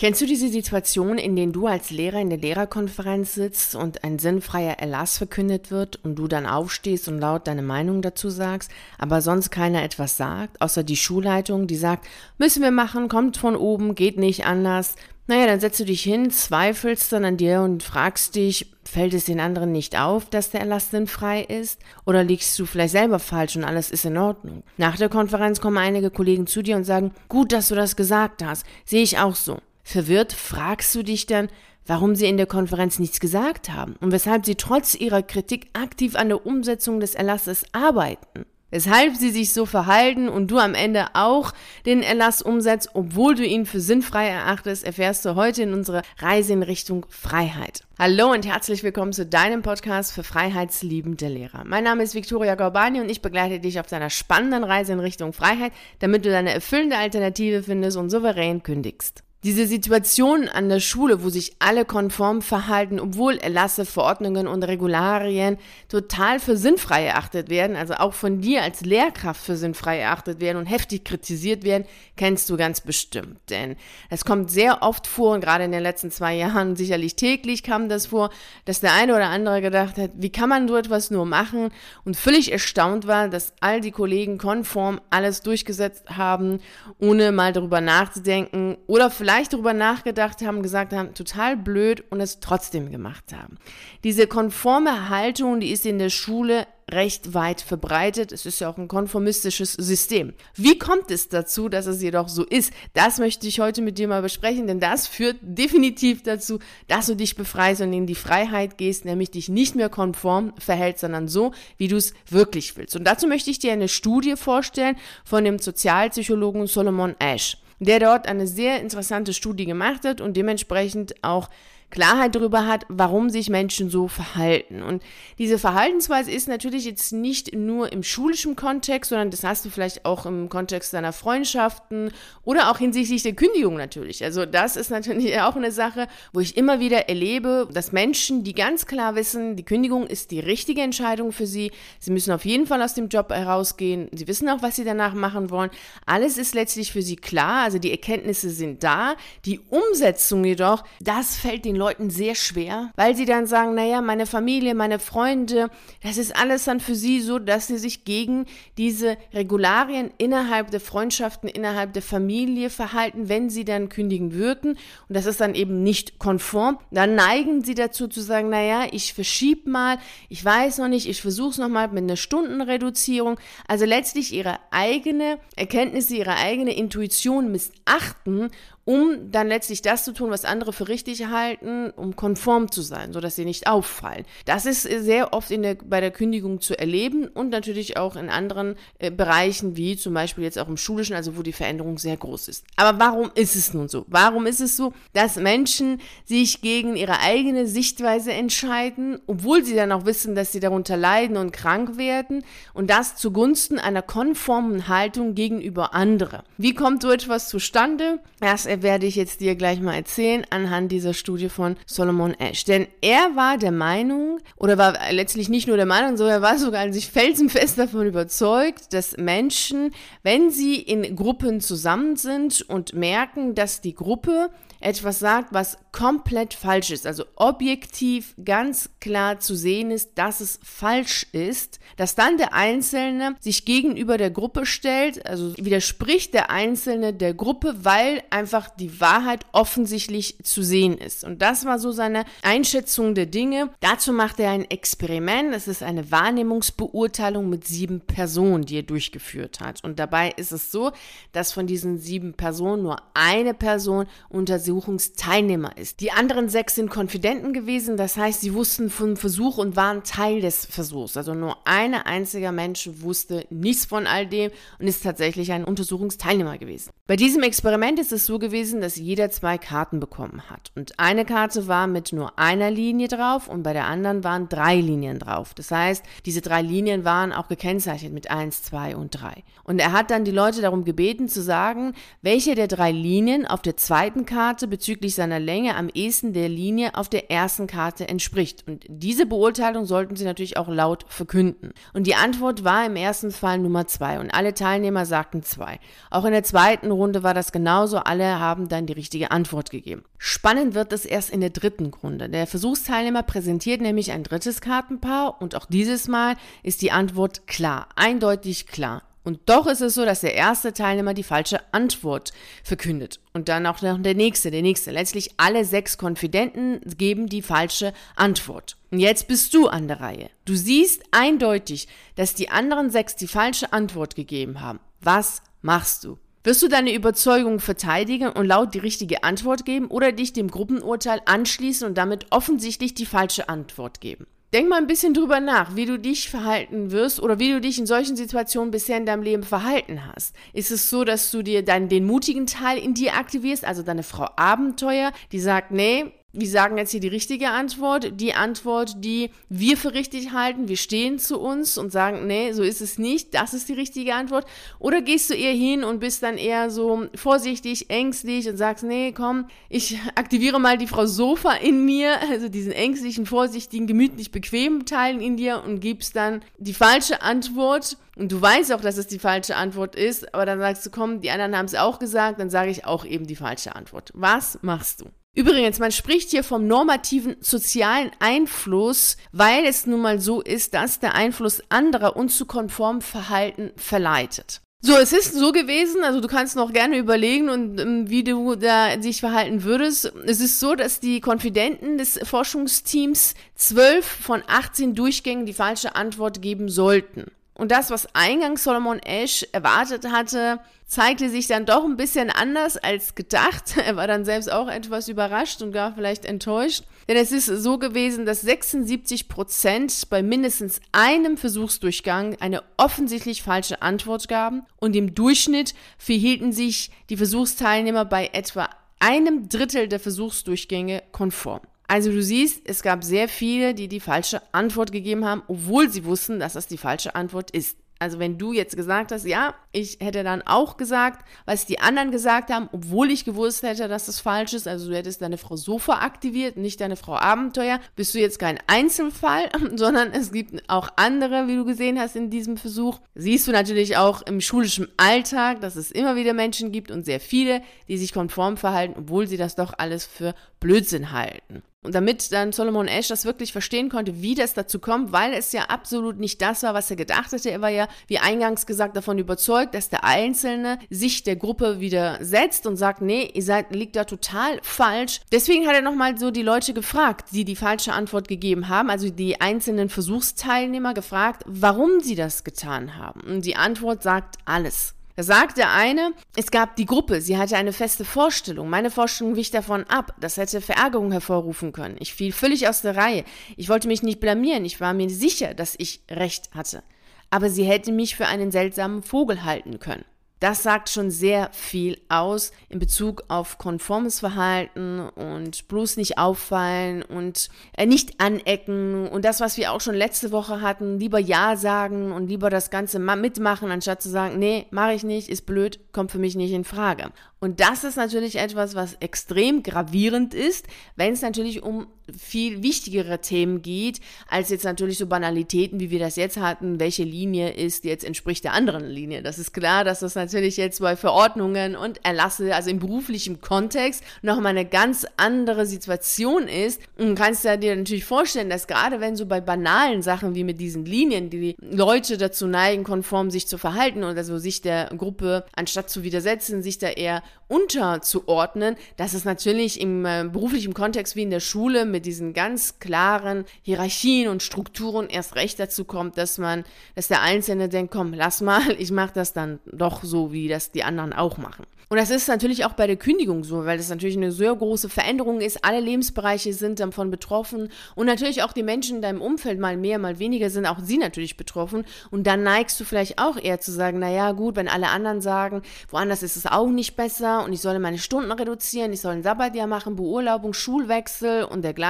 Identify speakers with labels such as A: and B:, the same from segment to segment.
A: Kennst du diese Situation, in denen du als Lehrer in der Lehrerkonferenz sitzt und ein sinnfreier Erlass verkündet wird und du dann aufstehst und laut deine Meinung dazu sagst, aber sonst keiner etwas sagt, außer die Schulleitung, die sagt, müssen wir machen, kommt von oben, geht nicht anders. Naja, dann setzt du dich hin, zweifelst dann an dir und fragst dich, fällt es den anderen nicht auf, dass der Erlass sinnfrei ist? Oder liegst du vielleicht selber falsch und alles ist in Ordnung? Nach der Konferenz kommen einige Kollegen zu dir und sagen, gut, dass du das gesagt hast, sehe ich auch so. Verwirrt fragst du dich dann, warum sie in der Konferenz nichts gesagt haben und weshalb sie trotz ihrer Kritik aktiv an der Umsetzung des Erlasses arbeiten. Weshalb sie sich so verhalten und du am Ende auch den Erlass umsetzt, obwohl du ihn für sinnfrei erachtest, erfährst du heute in unserer Reise in Richtung Freiheit. Hallo und herzlich willkommen zu deinem Podcast für freiheitsliebende Lehrer. Mein Name ist Viktoria Gorbani und ich begleite dich auf deiner spannenden Reise in Richtung Freiheit, damit du deine erfüllende Alternative findest und souverän kündigst. Diese Situation an der Schule, wo sich alle konform verhalten, obwohl Erlasse, Verordnungen und Regularien total für sinnfrei erachtet werden, also auch von dir als Lehrkraft für sinnfrei erachtet werden und heftig kritisiert werden, kennst du ganz bestimmt. Denn es kommt sehr oft vor und gerade in den letzten zwei Jahren sicherlich täglich kam das vor, dass der eine oder andere gedacht hat, wie kann man so etwas nur machen und völlig erstaunt war, dass all die Kollegen konform alles durchgesetzt haben, ohne mal darüber nachzudenken oder vielleicht vielleicht darüber nachgedacht haben, gesagt haben, total blöd und es trotzdem gemacht haben. Diese konforme Haltung, die ist in der Schule recht weit verbreitet. Es ist ja auch ein konformistisches System. Wie kommt es dazu, dass es jedoch so ist? Das möchte ich heute mit dir mal besprechen, denn das führt definitiv dazu, dass du dich befreist und in die Freiheit gehst, nämlich dich nicht mehr konform verhältst, sondern so, wie du es wirklich willst. Und dazu möchte ich dir eine Studie vorstellen von dem Sozialpsychologen Solomon Ash der dort eine sehr interessante Studie gemacht hat und dementsprechend auch Klarheit darüber hat, warum sich Menschen so verhalten. Und diese Verhaltensweise ist natürlich jetzt nicht nur im schulischen Kontext, sondern das hast du vielleicht auch im Kontext deiner Freundschaften oder auch hinsichtlich der Kündigung natürlich. Also das ist natürlich auch eine Sache, wo ich immer wieder erlebe, dass Menschen, die ganz klar wissen, die Kündigung ist die richtige Entscheidung für sie, sie müssen auf jeden Fall aus dem Job herausgehen, sie wissen auch, was sie danach machen wollen. Alles ist letztlich für sie klar, also die Erkenntnisse sind da, die Umsetzung jedoch, das fällt den Leuten sehr schwer, weil sie dann sagen, naja, meine Familie, meine Freunde, das ist alles dann für sie so, dass sie sich gegen diese Regularien innerhalb der Freundschaften, innerhalb der Familie verhalten, wenn sie dann kündigen würden. Und das ist dann eben nicht konform. Dann neigen sie dazu zu sagen, naja, ich verschieb mal, ich weiß noch nicht, ich versuche es nochmal mit einer Stundenreduzierung. Also letztlich ihre eigene Erkenntnisse, ihre eigene Intuition missachten um dann letztlich das zu tun, was andere für richtig halten, um konform zu sein, sodass sie nicht auffallen. Das ist sehr oft in der, bei der Kündigung zu erleben und natürlich auch in anderen äh, Bereichen, wie zum Beispiel jetzt auch im Schulischen, also wo die Veränderung sehr groß ist. Aber warum ist es nun so? Warum ist es so, dass Menschen sich gegen ihre eigene Sichtweise entscheiden, obwohl sie dann auch wissen, dass sie darunter leiden und krank werden und das zugunsten einer konformen Haltung gegenüber anderen? Wie kommt so etwas zustande? Das werde ich jetzt dir gleich mal erzählen anhand dieser Studie von Solomon Ash. Denn er war der Meinung, oder war letztlich nicht nur der Meinung, sondern er war sogar sich felsenfest davon überzeugt, dass Menschen, wenn sie in Gruppen zusammen sind und merken, dass die Gruppe etwas sagt, was komplett falsch ist, also objektiv ganz klar zu sehen ist, dass es falsch ist, dass dann der Einzelne sich gegenüber der Gruppe stellt, also widerspricht der Einzelne der Gruppe, weil einfach die Wahrheit offensichtlich zu sehen ist. Und das war so seine Einschätzung der Dinge. Dazu macht er ein Experiment. Es ist eine Wahrnehmungsbeurteilung mit sieben Personen, die er durchgeführt hat. Und dabei ist es so, dass von diesen sieben Personen nur eine Person unter Untersuchungsteilnehmer ist. Die anderen sechs sind Konfidenten gewesen, das heißt, sie wussten vom Versuch und waren Teil des Versuchs. Also nur ein einziger Mensch wusste nichts von all dem und ist tatsächlich ein Untersuchungsteilnehmer gewesen. Bei diesem Experiment ist es so gewesen, dass jeder zwei Karten bekommen hat. Und eine Karte war mit nur einer Linie drauf und bei der anderen waren drei Linien drauf. Das heißt, diese drei Linien waren auch gekennzeichnet mit eins, zwei und drei. Und er hat dann die Leute darum gebeten zu sagen, welche der drei Linien auf der zweiten Karte bezüglich seiner Länge am ehesten der Linie auf der ersten Karte entspricht. Und diese Beurteilung sollten Sie natürlich auch laut verkünden. Und die Antwort war im ersten Fall Nummer zwei und alle Teilnehmer sagten zwei. Auch in der zweiten Runde war das genauso. Alle haben dann die richtige Antwort gegeben. Spannend wird es erst in der dritten Runde. Der Versuchsteilnehmer präsentiert nämlich ein drittes Kartenpaar und auch dieses Mal ist die Antwort klar, eindeutig klar. Und doch ist es so, dass der erste Teilnehmer die falsche Antwort verkündet. Und dann auch noch der nächste, der nächste. Letztlich alle sechs Konfidenten geben die falsche Antwort. Und jetzt bist du an der Reihe. Du siehst eindeutig, dass die anderen sechs die falsche Antwort gegeben haben. Was machst du? Wirst du deine Überzeugung verteidigen und laut die richtige Antwort geben oder dich dem Gruppenurteil anschließen und damit offensichtlich die falsche Antwort geben? Denk mal ein bisschen drüber nach, wie du dich verhalten wirst oder wie du dich in solchen Situationen bisher in deinem Leben verhalten hast. Ist es so, dass du dir dann den mutigen Teil in dir aktivierst, also deine Frau Abenteuer, die sagt, nee, wir sagen jetzt hier die richtige Antwort, die Antwort, die wir für richtig halten. Wir stehen zu uns und sagen, nee, so ist es nicht, das ist die richtige Antwort. Oder gehst du eher hin und bist dann eher so vorsichtig, ängstlich und sagst, nee, komm, ich aktiviere mal die Frau Sofa in mir, also diesen ängstlichen, vorsichtigen, gemütlich bequemen Teil in dir und gibst dann die falsche Antwort. Und du weißt auch, dass es die falsche Antwort ist, aber dann sagst du, komm, die anderen haben es auch gesagt, dann sage ich auch eben die falsche Antwort. Was machst du? Übrigens, man spricht hier vom normativen sozialen Einfluss, weil es nun mal so ist, dass der Einfluss anderer uns zu konformem Verhalten verleitet. So, es ist so gewesen, also du kannst noch gerne überlegen und ähm, wie du da dich verhalten würdest. Es ist so, dass die Konfidenten des Forschungsteams zwölf von 18 Durchgängen die falsche Antwort geben sollten. Und das, was eingangs Solomon Ash erwartet hatte, zeigte sich dann doch ein bisschen anders als gedacht. Er war dann selbst auch etwas überrascht und gar vielleicht enttäuscht. Denn es ist so gewesen, dass 76 Prozent bei mindestens einem Versuchsdurchgang eine offensichtlich falsche Antwort gaben und im Durchschnitt verhielten sich die Versuchsteilnehmer bei etwa einem Drittel der Versuchsdurchgänge konform. Also du siehst, es gab sehr viele, die die falsche Antwort gegeben haben, obwohl sie wussten, dass das die falsche Antwort ist. Also wenn du jetzt gesagt hast, ja, ich hätte dann auch gesagt, was die anderen gesagt haben, obwohl ich gewusst hätte, dass das falsch ist, also du hättest deine Frau Sofa aktiviert, nicht deine Frau Abenteuer, bist du jetzt kein Einzelfall, sondern es gibt auch andere, wie du gesehen hast in diesem Versuch. Siehst du natürlich auch im schulischen Alltag, dass es immer wieder Menschen gibt und sehr viele, die sich konform verhalten, obwohl sie das doch alles für Blödsinn halten. Und damit dann Solomon Ash das wirklich verstehen konnte, wie das dazu kommt, weil es ja absolut nicht das war, was er gedacht hatte. Er war ja, wie eingangs gesagt, davon überzeugt, dass der Einzelne sich der Gruppe widersetzt und sagt, nee, ihr seid, liegt da total falsch. Deswegen hat er nochmal so die Leute gefragt, die die falsche Antwort gegeben haben, also die einzelnen Versuchsteilnehmer gefragt, warum sie das getan haben. Und die Antwort sagt alles. Da sagt der eine, es gab die Gruppe, sie hatte eine feste Vorstellung. Meine Vorstellung wich davon ab. Das hätte Verärgerung hervorrufen können. Ich fiel völlig aus der Reihe. Ich wollte mich nicht blamieren. Ich war mir sicher, dass ich recht hatte. Aber sie hätte mich für einen seltsamen Vogel halten können. Das sagt schon sehr viel aus in Bezug auf konformes Verhalten und bloß nicht auffallen und äh, nicht anecken und das, was wir auch schon letzte Woche hatten, lieber Ja sagen und lieber das Ganze mitmachen, anstatt zu sagen, nee, mache ich nicht, ist blöd, kommt für mich nicht in Frage. Und das ist natürlich etwas, was extrem gravierend ist, wenn es natürlich um viel wichtigere Themen geht, als jetzt natürlich so Banalitäten, wie wir das jetzt hatten. Welche Linie ist jetzt entspricht der anderen Linie? Das ist klar, dass das natürlich jetzt bei Verordnungen und Erlasse, also im beruflichen Kontext, nochmal eine ganz andere Situation ist. Und du kannst dir natürlich vorstellen, dass gerade wenn so bei banalen Sachen wie mit diesen Linien, die Leute dazu neigen, konform sich zu verhalten oder so sich der Gruppe, anstatt zu widersetzen, sich da eher unterzuordnen, dass es natürlich im äh, beruflichen Kontext wie in der Schule mit diesen ganz klaren Hierarchien und Strukturen erst recht dazu kommt, dass man, dass der Einzelne denkt, komm, lass mal, ich mache das dann doch so, wie das die anderen auch machen. Und das ist natürlich auch bei der Kündigung so, weil das natürlich eine sehr große Veränderung ist. Alle Lebensbereiche sind davon betroffen und natürlich auch die Menschen in deinem Umfeld mal mehr, mal weniger sind auch sie natürlich betroffen. Und dann neigst du vielleicht auch eher zu sagen, naja, gut, wenn alle anderen sagen, woanders ist es auch nicht besser und ich solle meine Stunden reduzieren, ich soll ein Sabbatjahr machen, Beurlaubung, Schulwechsel und dergleichen,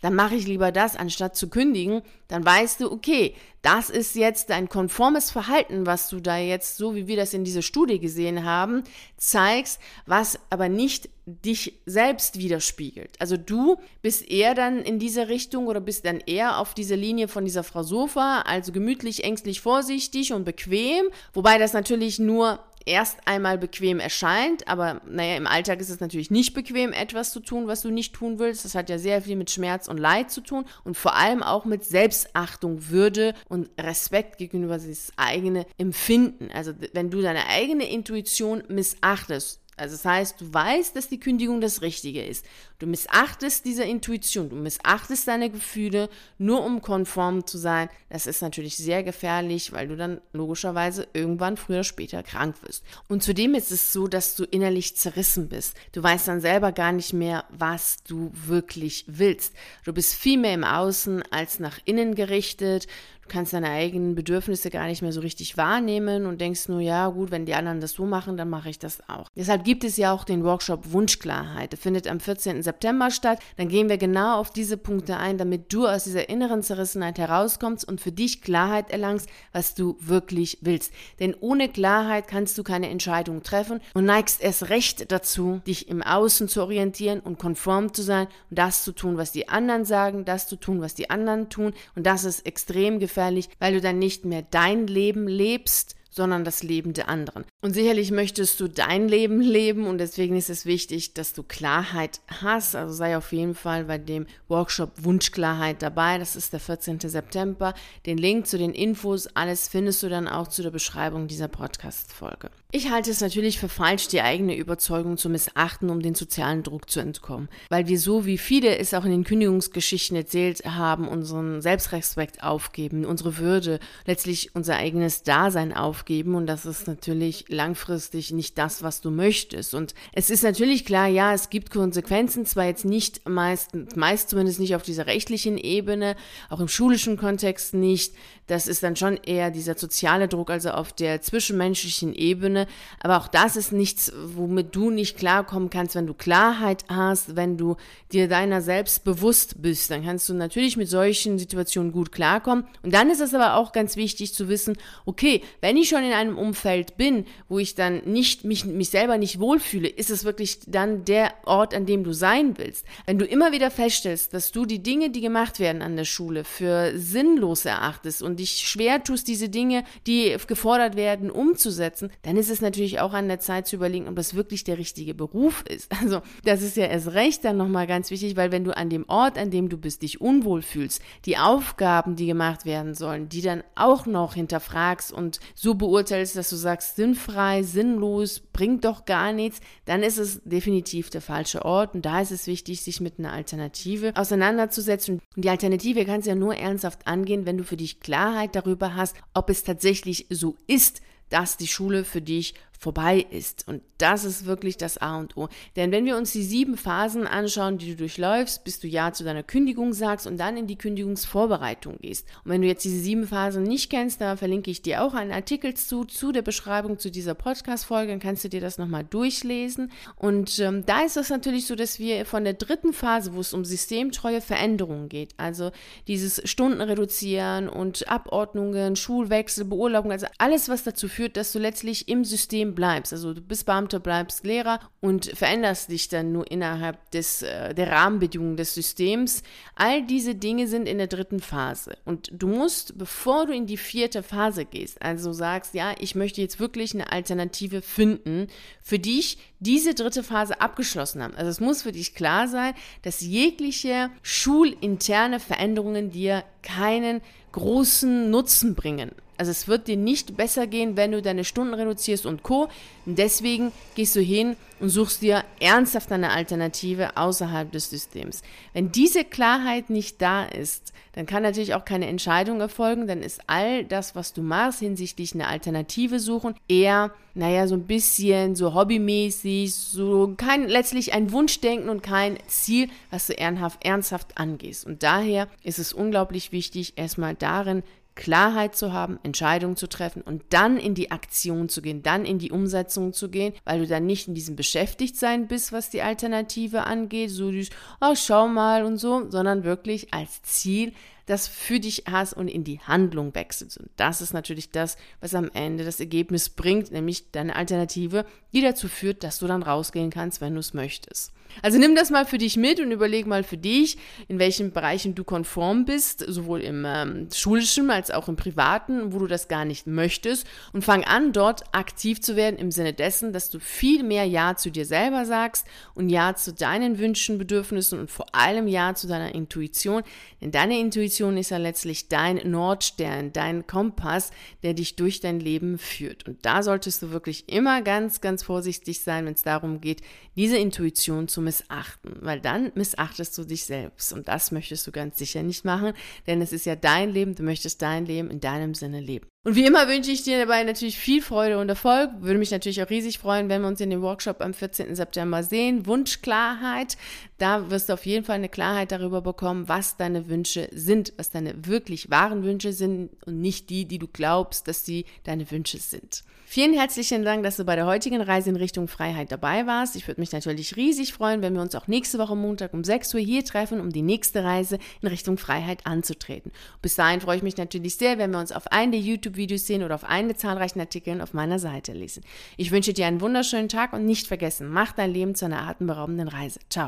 A: dann mache ich lieber das, anstatt zu kündigen. Dann weißt du, okay, das ist jetzt ein konformes Verhalten, was du da jetzt, so wie wir das in dieser Studie gesehen haben, zeigst, was aber nicht dich selbst widerspiegelt. Also du bist eher dann in dieser Richtung oder bist dann eher auf dieser Linie von dieser Frau Sofa, also gemütlich, ängstlich, vorsichtig und bequem, wobei das natürlich nur erst einmal bequem erscheint, aber naja, im Alltag ist es natürlich nicht bequem, etwas zu tun, was du nicht tun willst. Das hat ja sehr viel mit Schmerz und Leid zu tun und vor allem auch mit Selbstachtung, Würde und Respekt gegenüber das eigene Empfinden. Also wenn du deine eigene Intuition missachtest, also das heißt, du weißt, dass die Kündigung das Richtige ist. Du missachtest diese Intuition, du missachtest deine Gefühle, nur um konform zu sein. Das ist natürlich sehr gefährlich, weil du dann logischerweise irgendwann früher oder später krank wirst. Und zudem ist es so, dass du innerlich zerrissen bist. Du weißt dann selber gar nicht mehr, was du wirklich willst. Du bist viel mehr im Außen als nach innen gerichtet kannst deine eigenen Bedürfnisse gar nicht mehr so richtig wahrnehmen und denkst nur, ja gut, wenn die anderen das so machen, dann mache ich das auch. Deshalb gibt es ja auch den Workshop Wunschklarheit. Der findet am 14. September statt. Dann gehen wir genau auf diese Punkte ein, damit du aus dieser inneren Zerrissenheit herauskommst und für dich Klarheit erlangst, was du wirklich willst. Denn ohne Klarheit kannst du keine Entscheidung treffen und neigst erst recht dazu, dich im Außen zu orientieren und konform zu sein und das zu tun, was die anderen sagen, das zu tun, was die anderen tun. Und das ist extrem gefährlich gefährlich, weil du dann nicht mehr dein Leben lebst, sondern das Leben der anderen. Und sicherlich möchtest du dein Leben leben und deswegen ist es wichtig, dass du Klarheit hast. Also sei auf jeden Fall bei dem Workshop Wunschklarheit dabei. Das ist der 14. September. Den Link zu den Infos, alles findest du dann auch zu der Beschreibung dieser Podcast-Folge. Ich halte es natürlich für falsch, die eigene Überzeugung zu missachten, um den sozialen Druck zu entkommen. Weil wir so, wie viele es auch in den Kündigungsgeschichten erzählt haben, unseren Selbstrespekt aufgeben, unsere Würde, letztlich unser eigenes Dasein aufgeben. Und das ist natürlich langfristig nicht das, was du möchtest. Und es ist natürlich klar, ja, es gibt Konsequenzen, zwar jetzt nicht meist, meist zumindest nicht auf dieser rechtlichen Ebene, auch im schulischen Kontext nicht. Das ist dann schon eher dieser soziale Druck, also auf der zwischenmenschlichen Ebene. Aber auch das ist nichts, womit du nicht klarkommen kannst, wenn du Klarheit hast, wenn du dir deiner selbst bewusst bist. Dann kannst du natürlich mit solchen Situationen gut klarkommen. Und dann ist es aber auch ganz wichtig zu wissen, okay, wenn ich schon in einem Umfeld bin, wo ich dann nicht, mich, mich selber nicht wohlfühle, ist es wirklich dann der Ort, an dem du sein willst. Wenn du immer wieder feststellst, dass du die Dinge, die gemacht werden an der Schule, für sinnlos erachtest und dich schwer tust, diese Dinge, die gefordert werden, umzusetzen, dann ist es natürlich auch an der Zeit zu überlegen, ob das wirklich der richtige Beruf ist. Also das ist ja erst recht dann nochmal ganz wichtig, weil wenn du an dem Ort, an dem du bist, dich unwohl fühlst, die Aufgaben, die gemacht werden sollen, die dann auch noch hinterfragst und so beurteilst, dass du sagst, sinnfrei, sinnlos, bringt doch gar nichts, dann ist es definitiv der falsche Ort und da ist es wichtig, sich mit einer Alternative auseinanderzusetzen. Und die Alternative kannst du ja nur ernsthaft angehen, wenn du für dich Klarheit darüber hast, ob es tatsächlich so ist, dass die Schule für dich vorbei ist. Und das ist wirklich das A und O. Denn wenn wir uns die sieben Phasen anschauen, die du durchläufst, bis du Ja zu deiner Kündigung sagst und dann in die Kündigungsvorbereitung gehst. Und wenn du jetzt diese sieben Phasen nicht kennst, da verlinke ich dir auch einen Artikel zu, zu der Beschreibung zu dieser Podcast-Folge, dann kannst du dir das nochmal durchlesen. Und ähm, da ist es natürlich so, dass wir von der dritten Phase, wo es um systemtreue Veränderungen geht, also dieses Stunden reduzieren und Abordnungen, Schulwechsel, Beurlaubung, also alles, was dazu führt, dass du letztlich im System System bleibst. Also du bist Beamter, bleibst Lehrer und veränderst dich dann nur innerhalb des, äh, der Rahmenbedingungen des Systems. All diese Dinge sind in der dritten Phase. Und du musst, bevor du in die vierte Phase gehst, also sagst, ja, ich möchte jetzt wirklich eine Alternative finden, für dich diese dritte Phase abgeschlossen haben. Also es muss für dich klar sein, dass jegliche schulinterne Veränderungen dir keinen großen Nutzen bringen. Also es wird dir nicht besser gehen, wenn du deine Stunden reduzierst und Co. Deswegen gehst du hin und suchst dir ernsthaft eine Alternative außerhalb des Systems. Wenn diese Klarheit nicht da ist, dann kann natürlich auch keine Entscheidung erfolgen, dann ist all das, was du machst hinsichtlich eine Alternative suchen, eher, naja, so ein bisschen so hobbymäßig, so kein, letztlich ein Wunschdenken und kein Ziel, was du ernsthaft, ernsthaft angehst. Und daher ist es unglaublich wichtig, erstmal darin Klarheit zu haben, Entscheidungen zu treffen und dann in die Aktion zu gehen, dann in die Umsetzung zu gehen, weil du dann nicht in diesem Beschäftigtsein bist, was die Alternative angeht, so dieses, oh, schau mal und so, sondern wirklich als Ziel das für dich hast und in die Handlung wechselst. Und das ist natürlich das, was am Ende das Ergebnis bringt, nämlich deine Alternative, die dazu führt, dass du dann rausgehen kannst, wenn du es möchtest. Also nimm das mal für dich mit und überleg mal für dich, in welchen Bereichen du konform bist, sowohl im ähm, schulischen als auch im privaten, wo du das gar nicht möchtest und fang an, dort aktiv zu werden im Sinne dessen, dass du viel mehr Ja zu dir selber sagst und Ja zu deinen Wünschen, Bedürfnissen und vor allem Ja zu deiner Intuition. Denn deine Intuition ist ja letztlich dein Nordstern, dein Kompass, der dich durch dein Leben führt. Und da solltest du wirklich immer ganz, ganz vorsichtig sein, wenn es darum geht, diese Intuition zu missachten, weil dann missachtest du dich selbst und das möchtest du ganz sicher nicht machen, denn es ist ja dein Leben, du möchtest dein Leben in deinem Sinne leben. Und wie immer wünsche ich dir dabei natürlich viel Freude und Erfolg. Würde mich natürlich auch riesig freuen, wenn wir uns in dem Workshop am 14. September sehen. Wunschklarheit. Da wirst du auf jeden Fall eine Klarheit darüber bekommen, was deine Wünsche sind, was deine wirklich wahren Wünsche sind und nicht die, die du glaubst, dass sie deine Wünsche sind. Vielen herzlichen Dank, dass du bei der heutigen Reise in Richtung Freiheit dabei warst. Ich würde mich natürlich riesig freuen, wenn wir uns auch nächste Woche Montag um 6 Uhr hier treffen, um die nächste Reise in Richtung Freiheit anzutreten. Bis dahin freue ich mich natürlich sehr, wenn wir uns auf einen der YouTube-Videos sehen oder auf einen der zahlreichen Artikeln auf meiner Seite lesen. Ich wünsche dir einen wunderschönen Tag und nicht vergessen, mach dein Leben zu einer atemberaubenden Reise. Ciao.